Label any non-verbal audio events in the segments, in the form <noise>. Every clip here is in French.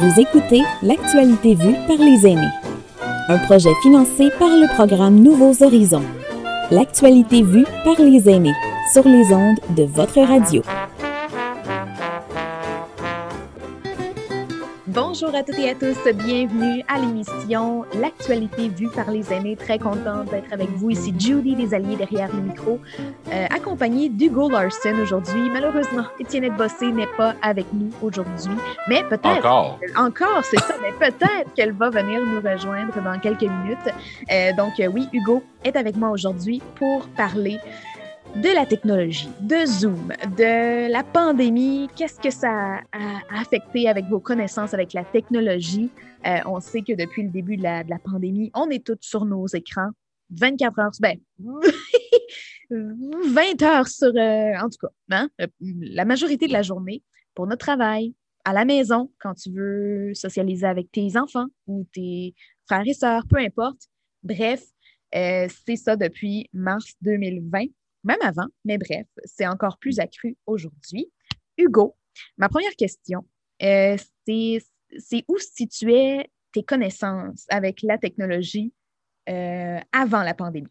Vous écoutez L'actualité vue par les aînés, un projet financé par le programme Nouveaux Horizons. L'actualité vue par les aînés sur les ondes de votre radio. Bonjour à toutes et à tous, bienvenue à l'émission L'actualité vue par les aînés. Très contente d'être avec vous ici, Judy des Alliés derrière le micro, euh, accompagnée d'Hugo Larson aujourd'hui. Malheureusement, Étienne Bossé n'est pas avec nous aujourd'hui, mais peut-être encore, encore c'est ça, mais peut-être qu'elle va venir nous rejoindre dans quelques minutes. Euh, donc euh, oui, Hugo est avec moi aujourd'hui pour parler de la technologie, de Zoom, de la pandémie, qu'est-ce que ça a affecté avec vos connaissances avec la technologie? Euh, on sait que depuis le début de la, pandémie, on est tous sur nos écrans 24 heures, ben, <laughs> 20 heures sur, euh, en tout cas, hein, euh, la majorité de la journée pour notre travail, à la maison, quand tu veux socialiser avec tes enfants ou tes frères et sœurs, peu importe. Bref, c'est ça depuis mars 2020 même avant, mais bref, c'est encore plus accru aujourd'hui. Hugo, ma première question, euh, c'est où situaient tes connaissances avec la technologie euh, avant la pandémie?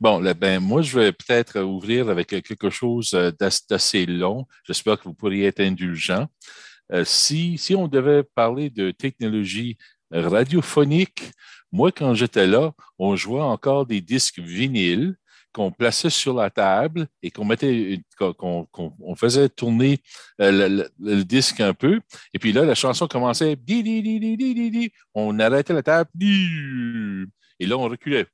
Bon, ben, moi, je vais peut-être ouvrir avec quelque chose euh, d'assez long. J'espère que vous pourriez être indulgent. si, si on devait parler de technologie radiophonique, moi, quand j'étais là, on jouait encore des disques vinyles qu'on plaçait sur la table et qu'on mettait, qu'on, faisait tourner euh, le, disque un peu. Et puis là, la chanson commençait. On arrêtait la table. Et là, on reculait.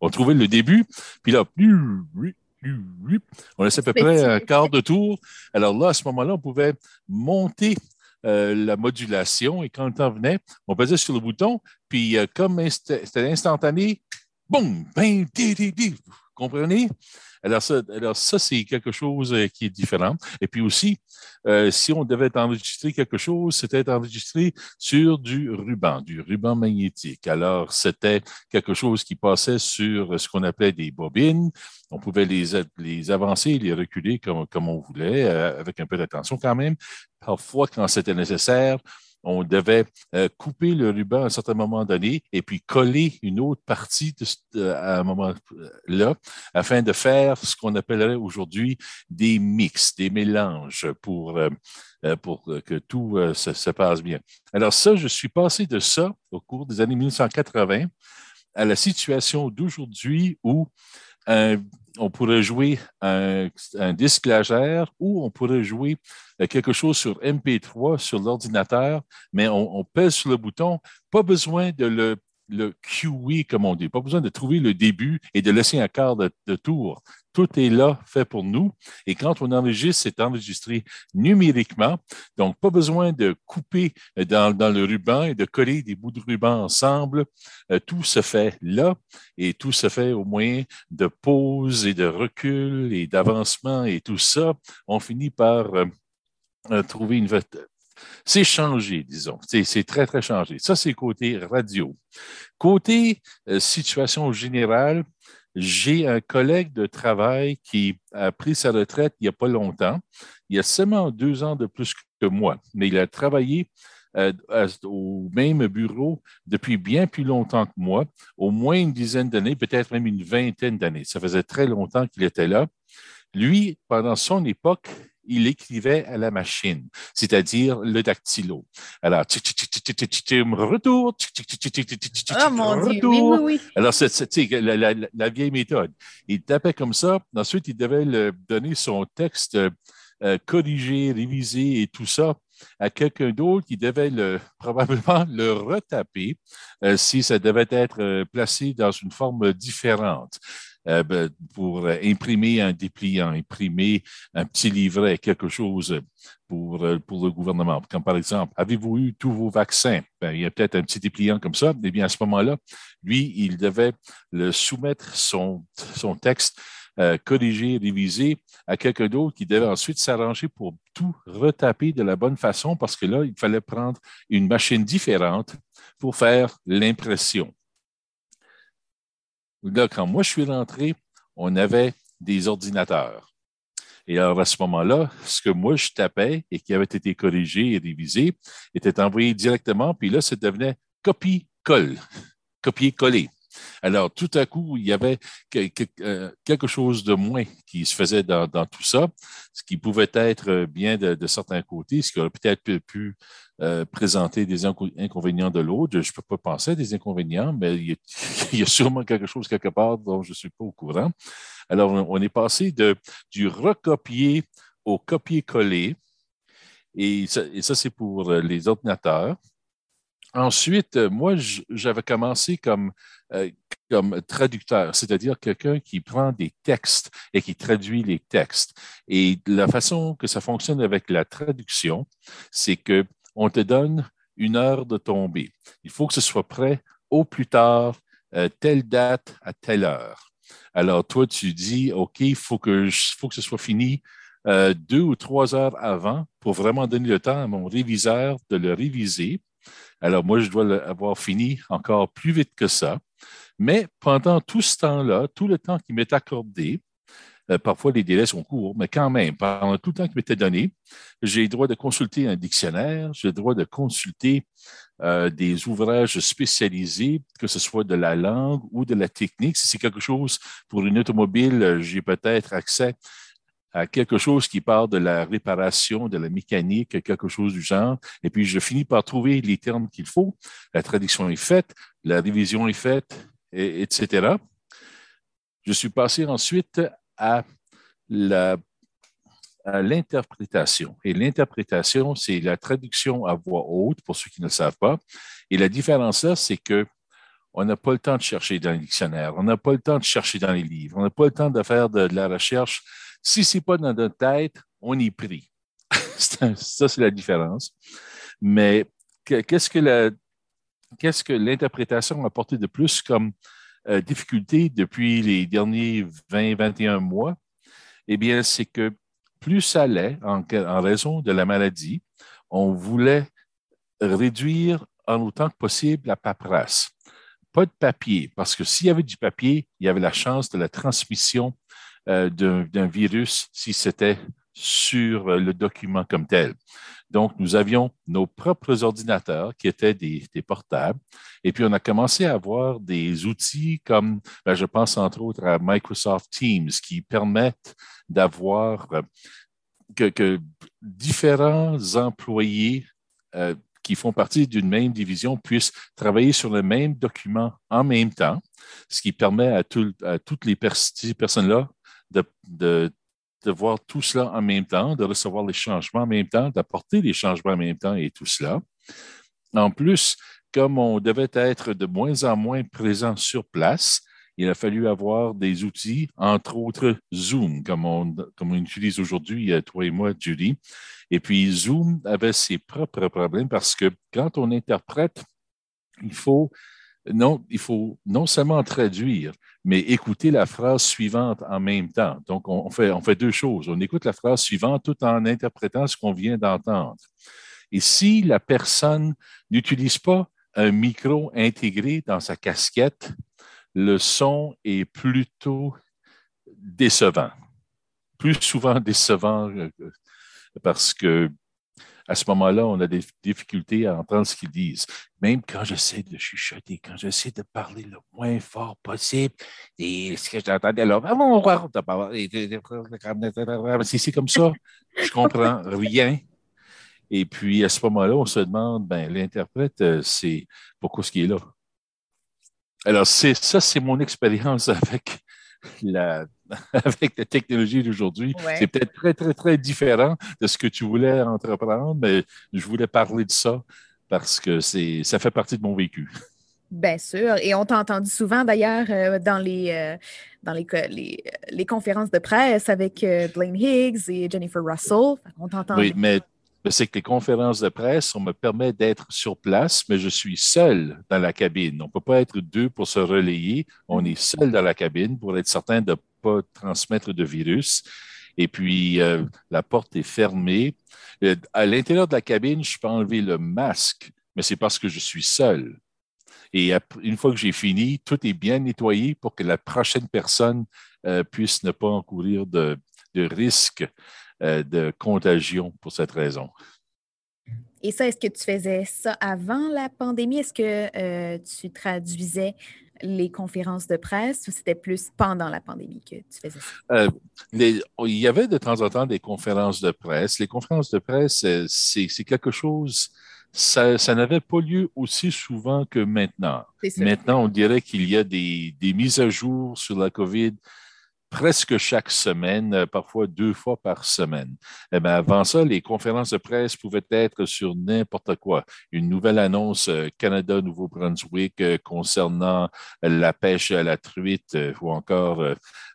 On trouvait le début. Puis là, on laissait à peu près un quart de tour. Alors là, à ce moment-là, on pouvait monter euh, la modulation et quand le temps venait, on pesait sur le bouton, puis euh, comme c'était instantané, boum, ben, vous comprenez? Alors ça, alors ça c'est quelque chose euh, qui est différent. Et puis aussi, si on devait enregistrer quelque chose, c'était enregistré sur du ruban, du ruban magnétique. Alors, c'était quelque chose qui passait sur ce qu'on appelait des bobines. On pouvait les, les avancer, les reculer comme, comme on voulait, avec un peu d'attention quand même. Parfois, quand c'était nécessaire, on devait euh, couper le ruban à un certain moment donné et puis coller une autre partie à un moment-là afin de faire ce qu'on appellerait aujourd'hui des mix, des mélanges pour, euh, euh, pour que tout se, passe bien. Alors ça, je suis passé de ça au cours des années 1980 à la situation d'aujourd'hui où on pourrait jouer un, disque légère ou on pourrait jouer euh, quelque chose sur MP3 sur l'ordinateur, mais on, pèse sur le bouton. Pas besoin de le le QE, comme on dit. Pas besoin de trouver le début et de laisser un quart de, tour. Tout est là, fait pour nous. Et quand on enregistre, c'est enregistré numériquement. Donc, pas besoin de couper dans, le ruban et de coller des bouts de ruban ensemble. Euh, tout se fait là et tout se fait au moyen de pause et de recul et d'avancement et tout ça. On finit par euh, euh, trouver une, c'est changé, disons. C'est très, très changé. Ça, c'est côté radio. Côté euh, situation générale, j'ai un collègue de travail qui a pris sa retraite il n'y a pas longtemps. Il a seulement deux ans de plus que moi, mais il a travaillé euh, au même bureau depuis bien plus longtemps que moi, au moins une dizaine d'années, peut-être même une vingtaine d'années. Ça faisait très longtemps qu'il était là. Lui, pendant son époque, il écrivait à la machine, c'est-à-dire le dactylo. Alors, retour, oh oui. Alors, c'est la, vieille méthode. Il tapait comme ça. Ensuite, il devait le donner son texte euh, corrigé, révisé et tout ça à quelqu'un d'autre qui devait le, probablement le retaper euh, si ça devait être euh, placé dans une forme différente. Euh, ben, pour imprimer un dépliant, imprimer un petit livret, quelque chose pour, euh, pour le gouvernement. Comme par exemple, avez-vous eu tous vos vaccins? Ben, il y a peut-être un petit dépliant comme ça. Eh bien, à ce moment-là, lui, il devait le soumettre son, son texte euh, corrigé, révisé à quelqu'un d'autre qui devait ensuite s'arranger pour tout retaper de la bonne façon parce que là, il fallait prendre une machine différente pour faire l'impression. Là, quand moi je suis rentré, on avait des ordinateurs. Et alors, à ce moment-là, ce que moi, je tapais et qui avait été corrigé et révisé était envoyé directement, puis là, ça devenait copie-colle, copier-coller. Alors, tout à coup, il y avait euh, quelque chose de moins qui se faisait dans, tout ça, ce qui pouvait être bien de, certains côtés, ce qui aurait peut-être pu, euh, présenter des inconvénients de l'autre. Je ne peux pas penser à des inconvénients, mais il y, a, <laughs> sûrement quelque chose quelque part dont je ne suis pas au courant. Alors, on est passé du recopier au copier-coller. Et et ça c'est pour les ordinateurs. Ensuite, euh, moi, j'avais commencé comme, euh, comme traducteur, c'est-à-dire quelqu'un qui prend des textes et qui traduit les textes. Et la façon que ça fonctionne avec la traduction, c'est qu'on te donne une heure de tombée. Il faut que ce soit prêt au plus tard, euh, telle date à telle heure. Alors, toi, tu dis, OK, il faut que, faut que ce soit fini deux ou trois heures avant pour vraiment donner le temps à mon réviseur de le réviser alors, moi, je dois l'avoir fini encore plus vite que ça. Mais pendant tout ce temps-là, tout le temps qui m'est accordé, euh, parfois les délais sont courts, mais quand même, pendant tout le temps qui m'était donné, j'ai le droit de consulter un dictionnaire, j'ai le droit de consulter euh, des ouvrages spécialisés, que ce soit de la langue ou de la technique. Si c'est quelque chose pour une automobile, j'ai peut-être accès à quelque chose qui parle de la réparation, de la mécanique, quelque chose du genre. Et puis, je finis par trouver les termes qu'il faut. La traduction est faite, la révision est faite, et, etc. Je suis passé ensuite à l'interprétation. Et l'interprétation, c'est la traduction à voix haute, pour ceux qui ne le savent pas. Et la différence là, c'est que on n'a pas le temps de chercher dans les dictionnaires, on n'a pas le temps de chercher dans les livres, on n'a pas le temps de faire de la recherche si ce n'est pas dans notre tête, on y prie. <laughs> ça, c'est la différence. Mais qu'est-ce que l'interprétation a apporté de plus comme euh, difficulté depuis les derniers 20-21 mois? Eh bien, c'est que plus ça allait, en, en, raison de la maladie, on voulait réduire en autant que possible la paperasse. Pas de papier, parce que s'il y avait du papier, il y avait la chance de la transmission euh, d'un virus si c'était sur euh, le document comme tel. Donc, nous avions nos propres ordinateurs qui étaient des, portables. Et puis, on a commencé à avoir des outils comme, ben, je pense entre autres à Microsoft Teams qui permettent d'avoir euh, que, différents employés qui font partie d'une même division puissent travailler sur le même document en même temps, ce qui permet à, toutes les personnes-là de, voir tout cela en même temps, de recevoir les changements en même temps, d'apporter les changements en même temps et tout cela. En plus, comme on devait être de moins en moins présent sur place, il a fallu avoir des outils, entre autres Zoom, comme on, comme on utilise aujourd'hui, euh, toi et moi, Judy. Et puis Zoom avait ses propres problèmes parce que quand on interprète, il faut non, il faut non seulement traduire, mais écouter la phrase suivante en même temps. Donc, on fait, on fait deux choses. On écoute la phrase suivante tout en interprétant ce qu'on vient d'entendre. Et si la personne n'utilise pas un micro intégré dans sa casquette, le son est plutôt décevant. Plus souvent décevant euh, parce que à ce moment-là, on a des difficultés à entendre ce qu'ils disent. Même quand j'essaie de chuchoter, quand j'essaie de parler le moins fort possible, et ce que j'entendais là, c'est comme ça, je comprends rien. Et puis, à ce moment-là, on se demande, ben, l'interprète, euh, c'est pourquoi ce qui est là? Alors, c'est ça, c'est mon expérience <laughs> avec la, <laughs> avec la technologie d'aujourd'hui. C'est peut-être très, très, très différent de ce que tu voulais entreprendre, mais je voulais parler de ça parce que ça fait partie de mon vécu. Bien sûr. Et on t'a entendu souvent d'ailleurs euh, dans, les, euh, dans les, les, conférences de presse avec euh, Blaine Higgs et Jennifer Russell. On t'entend. Oui, mais c'est que les conférences de presse, on me permet d'être sur place, mais je suis seul dans la cabine. On ne peut pas être deux pour se relayer. On est seul dans la cabine pour être certain de ne pas transmettre de virus. Et puis, euh, la porte est fermée. Euh, à l'intérieur de la cabine, je peux enlever le masque, mais c'est parce que je suis seul. Et une fois que j'ai fini, tout est bien nettoyé pour que la prochaine personne euh, puisse ne pas encourir de, de risque euh, de contagion pour cette raison. Et ça, est-ce que tu faisais ça avant la pandémie? Est-ce que euh, tu traduisais les conférences de presse ou c'était plus pendant la pandémie que tu faisais ça? il y avait de temps en temps des conférences de presse. Les conférences de presse, c'est quelque chose ça, n'avait pas lieu aussi souvent que maintenant. Maintenant, on dirait qu'il y a des, des, mises à jour sur la COVID presque chaque semaine, euh, parfois deux fois par semaine. Eh bien, avant ça, les conférences de presse pouvaient être sur n'importe quoi. Une nouvelle annonce euh, Canada-Nouveau-Brunswick euh, concernant la pêche à la truite ou encore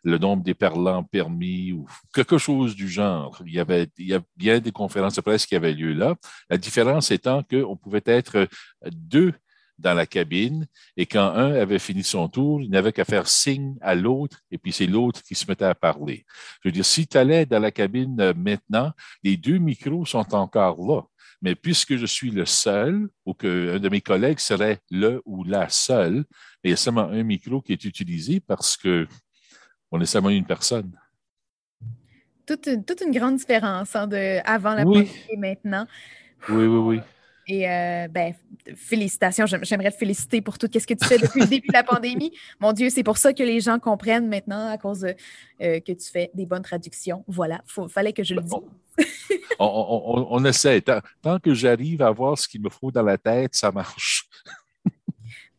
le nombre des parlants permis ou quelque chose du genre. Il y avait il y a bien des conférences de presse qui avaient lieu là. La différence étant qu'on pouvait être deux dans la cabine et quand un avait fini son tour, il n'avait qu'à faire signe à l'autre et puis c'est l'autre qui se mettait à parler. Je veux dire, si tu allais dans la cabine euh, maintenant, les deux micros sont encore là. Mais puisque je suis le seul ou qu'un de mes collègues serait le ou la seule, il y a seulement un micro qui est utilisé parce que on est seulement une personne. Toute une, toute une grande différence hein, de avant la pandémie et maintenant. Oui, oui, oui. Et euh, ben, félicitations. J'aimerais te féliciter pour tout ce que tu fais depuis le début de la pandémie. <laughs> Mon Dieu, c'est pour ça que les gens comprennent maintenant à cause de, euh, que tu fais des bonnes traductions. Voilà, il fallait que je le dise. <laughs> on, essaie. Tant, que j'arrive à voir ce qu'il me faut dans la tête, ça marche. <laughs>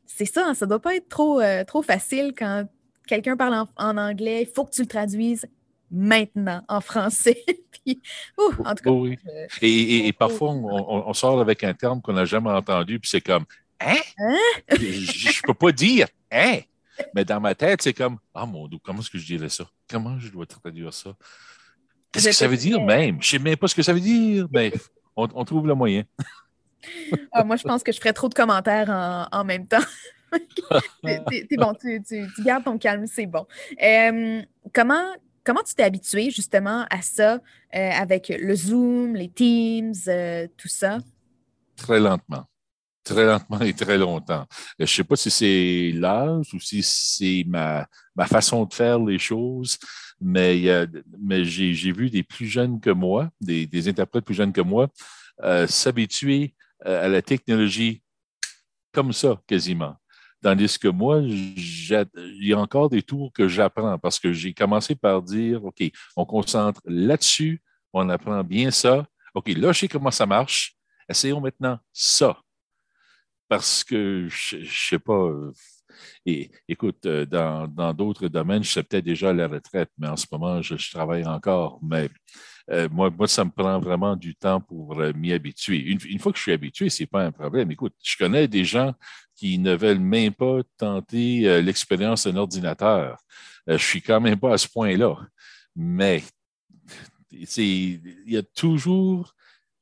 c'est ça, hein, ça ne doit pas être trop, euh, trop facile quand quelqu'un parle en, en anglais. Il faut que tu le traduises maintenant en français. <laughs> en tout cas, oui. Euh, et, parfois, on, sort avec un terme qu'on n'a jamais entendu, puis c'est comme Hein? hein? je ne peux pas dire Hein? Mais dans ma tête, c'est comme Ah mon Dieu, comment est-ce que je dirais ça? Comment je dois traduire ça? Qu'est-ce que ça veut dire même? Je ne sais même pas ce que ça veut dire, mais on, trouve le moyen. Ah, moi, je pense que je ferais trop de commentaires en, même temps. <laughs> c'est bon, tu, gardes ton calme, c'est bon. Euh, comment, Comment tu t'es habitué justement à ça euh, avec le Zoom, les Teams, euh, tout ça? Très lentement. Très lentement et très longtemps. Je ne sais pas si c'est l'âge ou si c'est ma, façon de faire les choses, mais, j'ai vu des plus jeunes que moi, des, interprètes plus jeunes que moi, euh, s'habituer à la technologie comme ça, quasiment. Tandis que moi, il y a encore des tours que j'apprends parce que j'ai commencé par dire, OK, on concentre là-dessus, on apprend bien ça. OK, là, je sais comment ça marche. Essayons maintenant ça. Parce que, je ne sais pas, euh, et, écoute, euh, dans d'autres domaines, je sais peut-être déjà la retraite, mais en ce moment, je, travaille encore. Mais euh, moi, moi, ça me prend vraiment du temps pour m'y habituer. Une, une, fois que je suis habitué, ce n'est pas un problème. Écoute, je connais des gens qui ne veulent même pas tenter euh, l'expérience d'un ordinateur. Euh, je suis quand même pas à ce point-là. Mais il y a toujours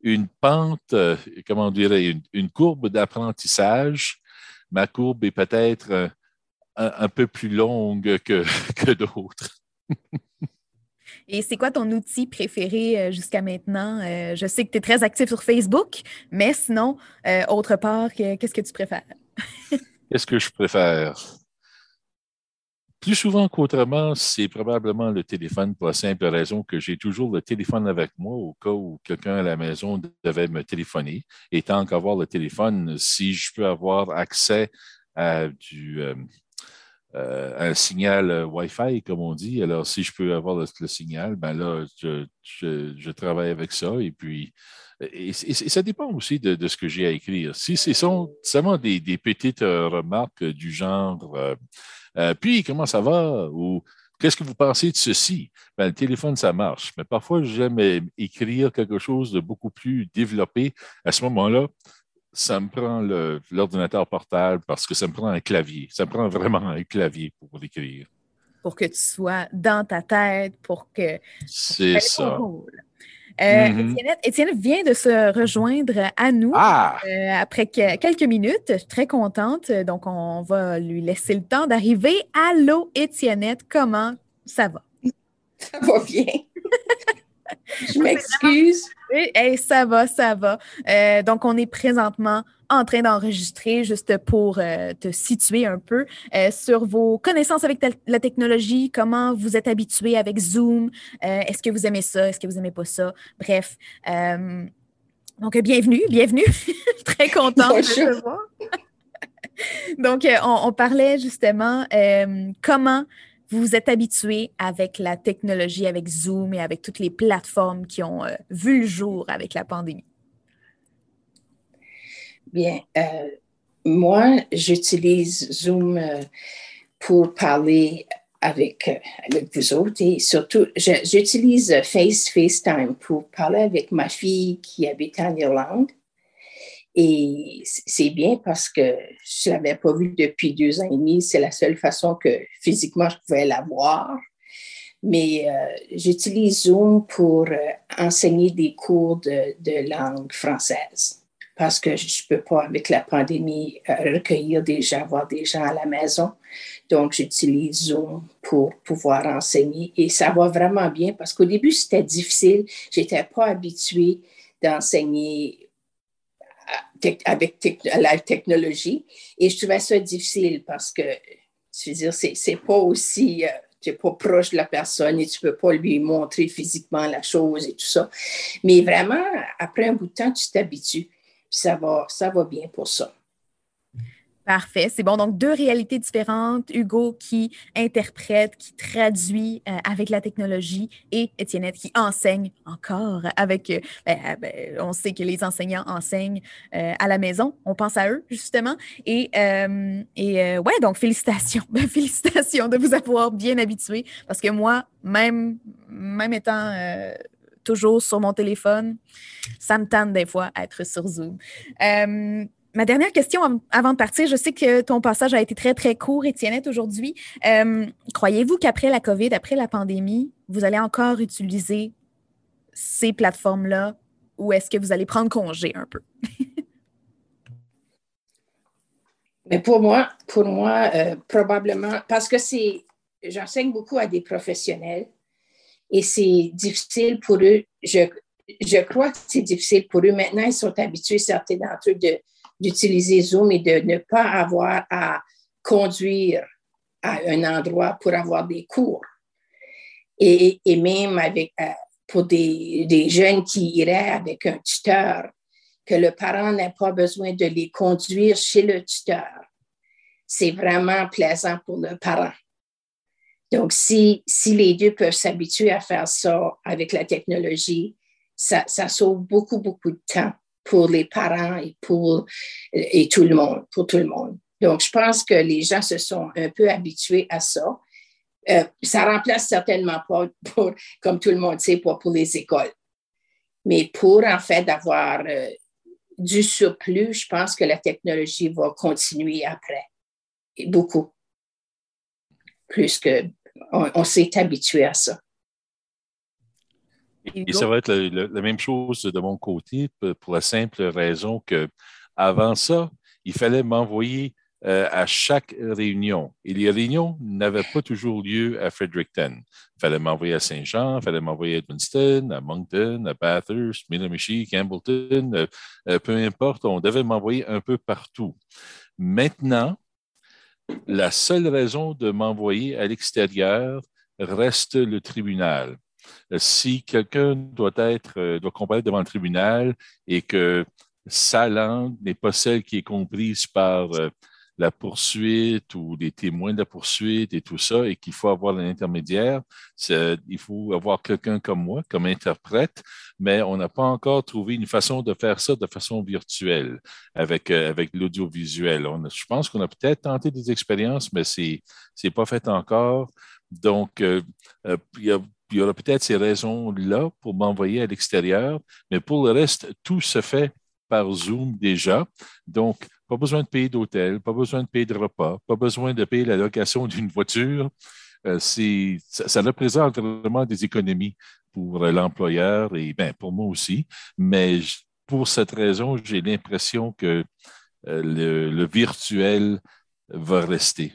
une pente, euh, comment on dirait, une, courbe d'apprentissage. Ma courbe est peut-être un, peu plus longue que, <laughs> que d'autres. Et c'est quoi ton outil préféré jusqu'à maintenant? je sais que tu es très actif sur Facebook, mais sinon, autre part, qu'est-ce que tu préfères? Qu'est-ce que je préfère? Plus souvent qu'autrement, c'est probablement le téléphone pour la simple raison que j'ai toujours le téléphone avec moi au cas où quelqu'un à la maison devait me téléphoner. Et tant qu'avoir le téléphone, si je peux avoir accès à du, euh, euh, un signal Wi-Fi, comme on dit, alors si je peux avoir le, signal, ben là, je, je, travaille avec ça. Et puis, et, ça dépend aussi de, ce que j'ai à écrire. Si ce sont seulement des, petites euh, remarques du genre euh, euh, Puis, comment ça va? ou Qu'est-ce que vous pensez de ceci? Ben, le téléphone, ça marche. Mais parfois, j'aime écrire quelque chose de beaucoup plus développé. À ce moment-là, ça me prend l'ordinateur portable parce que ça me prend un clavier. Ça me prend vraiment un clavier pour l'écrire. Pour que tu sois dans ta tête, pour que. C'est ça. Euh, mm-hmm. Étienne, vient de se rejoindre à nous ah! euh, après quelques minutes. Je suis très contente. Donc, on va lui laisser le temps d'arriver. Allô, Étienne, comment ça va? Ça va bien. <laughs> je m'excuse. ça va, ça va. Euh, donc, on est présentement en train d'enregistrer juste pour euh, te situer un peu euh, sur vos connaissances avec la technologie, comment vous êtes habitué avec Zoom, est-ce que vous aimez ça, est-ce que vous n'aimez pas ça, bref. donc, bienvenue, bienvenue. <laughs> Très contente de te voir. <laughs> donc, on, parlait justement comment vous vous êtes habitué avec la technologie, avec Zoom et avec toutes les plateformes qui ont euh, vu le jour avec la pandémie? Bien, euh, moi, j'utilise Zoom euh, pour parler avec, avec vous autres et surtout, j'utilise Face, FaceTime pour parler avec ma fille qui habite en Irlande. Et c'est bien parce que je ne l'avais pas vue depuis deux ans et demi. C'est la seule façon que physiquement je pouvais la voir. Mais euh, j'utilise Zoom pour euh, enseigner des cours de, langue française parce que je ne peux pas, avec la pandémie, euh, recueillir des gens, voir des gens à la maison. Donc, j'utilise Zoom pour pouvoir enseigner et ça va vraiment bien parce qu'au début, c'était difficile. Je n'étais pas habituée d'enseigner avec la technologie. Et je trouvais ça difficile parce que, je veux dire, c'est pas aussi, euh, tu n'es pas proche de la personne et tu peux pas lui montrer physiquement la chose et tout ça. Mais vraiment, après un bout de temps, tu t'habitues. Ça va, ça va bien pour ça. Parfait, c'est bon. Donc, deux réalités différentes. Hugo qui interprète, qui traduit euh, avec la technologie et Étienne qui enseigne encore avec... Euh, ben, euh, ben, on sait que les enseignants enseignent à la maison. On pense à eux, justement. Et, et ouais, donc félicitations. <laughs> félicitations de vous avoir bien habitué parce que moi, même, même étant toujours sur mon téléphone, ça me tente des fois être sur Zoom ma dernière question avant de partir, je sais que ton passage a été très, très court, Étienne, aujourd'hui. Euh, croyez-vous qu'après la COVID, après la pandémie, vous allez encore utiliser ces plateformes-là ou est-ce que vous allez prendre congé un peu? <laughs> Mais pour moi, pour moi, euh, probablement, parce que c'est, j'enseigne beaucoup à des professionnels et c'est difficile pour eux. Je, je crois que c'est difficile pour eux. Maintenant, ils sont habitués, certains d'entre eux, d'utiliser Zoom et de ne pas avoir à conduire à un endroit pour avoir des cours. Et, et même avec, euh, pour des, des, jeunes qui iraient avec un tuteur, que le parent n'a pas besoin de les conduire chez le tuteur. C'est vraiment plaisant pour le parent. Donc, si, si les deux peuvent s'habituer à faire ça avec la technologie, ça, sauve beaucoup, beaucoup de temps pour les parents et pour et tout le monde, pour tout le monde. Donc, je pense que les gens se sont un peu habitués à ça. Euh, ça remplace certainement pas, <laughs> pour, comme tout le monde sait, pas pour les écoles. Mais pour, en fait, d'avoir euh, du surplus, je pense que la technologie va continuer après. Beaucoup. Plus que on s'est habitué à ça. Et ça va être la, même chose de mon côté pour la simple raison que avant ça, il fallait m'envoyer euh, à chaque réunion. Et les réunions n'avaient pas toujours lieu à Fredericton. Il fallait m'envoyer à Saint-Jean, il fallait m'envoyer à Edmundston, à Moncton, à Bathurst, Miramichi, Campbellton, euh, euh, peu importe, on devait m'envoyer un peu partout. Maintenant, la seule raison de m'envoyer à l'extérieur reste le tribunal. Si quelqu'un doit être, euh, doit comparaître devant le tribunal et que sa langue n'est pas celle qui est comprise par euh, la poursuite ou les témoins de la poursuite et tout ça, et qu'il faut avoir un intermédiaire, il faut avoir quelqu'un comme moi, comme interprète, mais on n'a pas encore trouvé une façon de faire ça de façon virtuelle avec, avec l'audiovisuel. Je pense qu'on a peut-être tenté des expériences, mais ce n'est pas fait encore. Donc, il y il y aura peut-être ces raisons-là pour m'envoyer à l'extérieur, mais pour le reste, tout se fait par Zoom déjà. Donc, pas besoin de payer d'hôtel, pas besoin de payer de repas, pas besoin de payer la location d'une voiture. Euh, ça, représente vraiment des économies pour l'employeur et ben, pour moi aussi. Mais pour cette raison, j'ai l'impression que euh, le virtuel va rester.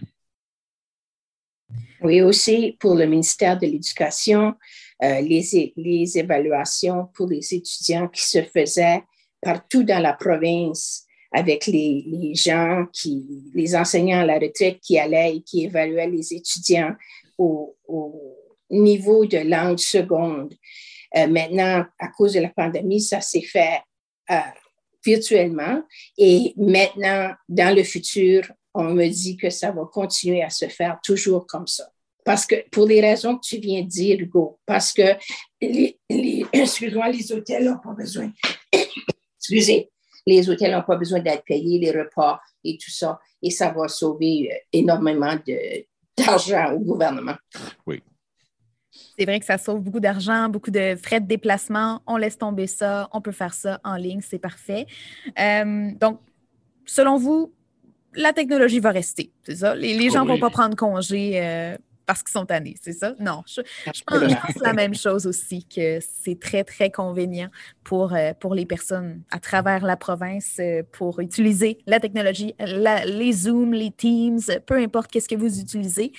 Oui, aussi pour le ministère de l'Éducation, euh, les, les évaluations pour les étudiants qui se faisaient partout dans la province avec les, gens qui, les enseignants à la retraite qui allaient et qui évaluaient les étudiants au, au niveau de langue seconde. Euh, maintenant, à cause de la pandémie, ça s'est fait euh, virtuellement. Et maintenant, dans le futur, on me dit que ça va continuer à se faire toujours comme ça. Parce que, pour les raisons que tu viens de dire, Hugo, parce que les, les, <coughs> les hôtels n'ont pas besoin, <coughs> excusez, les hôtels n'ont pas besoin d'être payés, les repas et tout ça. Et ça va sauver euh, énormément <laughs> d'argent au gouvernement. Oui. C'est vrai que ça sauve beaucoup d'argent, beaucoup de frais de déplacement. On laisse tomber ça. On peut faire ça en ligne. C'est parfait. Euh, donc, selon vous, la technologie va rester. C'est ça? Les, gens ne vont pas prendre congé euh, parce qu'ils sont tannés, c'est ça? Non, je, pense, la même chose aussi, que c'est très, très convenient pour, euh, pour les personnes à travers la province pour utiliser la technologie, les Zoom, les Teams, peu importe qu'est-ce que vous utilisez.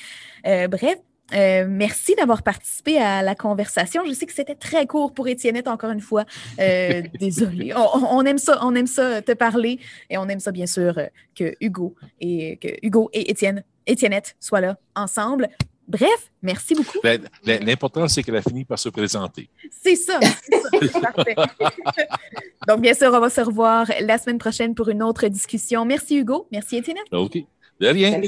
bref, euh, merci d'avoir participé à la conversation. Je sais que c'était très court pour Étiennette, encore une fois. Euh, <laughs> désolée. On, aime ça, on aime ça te parler et on aime ça, bien sûr, euh, que Hugo et que Hugo et Étienne, Étiennette soient là ensemble. Bref, merci beaucoup. Ben, l'important, c'est qu'elle a fini par se présenter. C'est ça. ça <laughs> parfait. <laughs> Donc, bien sûr, on va se revoir la semaine prochaine pour une autre discussion. Merci, Hugo. Merci, Étienne. OK. De rien.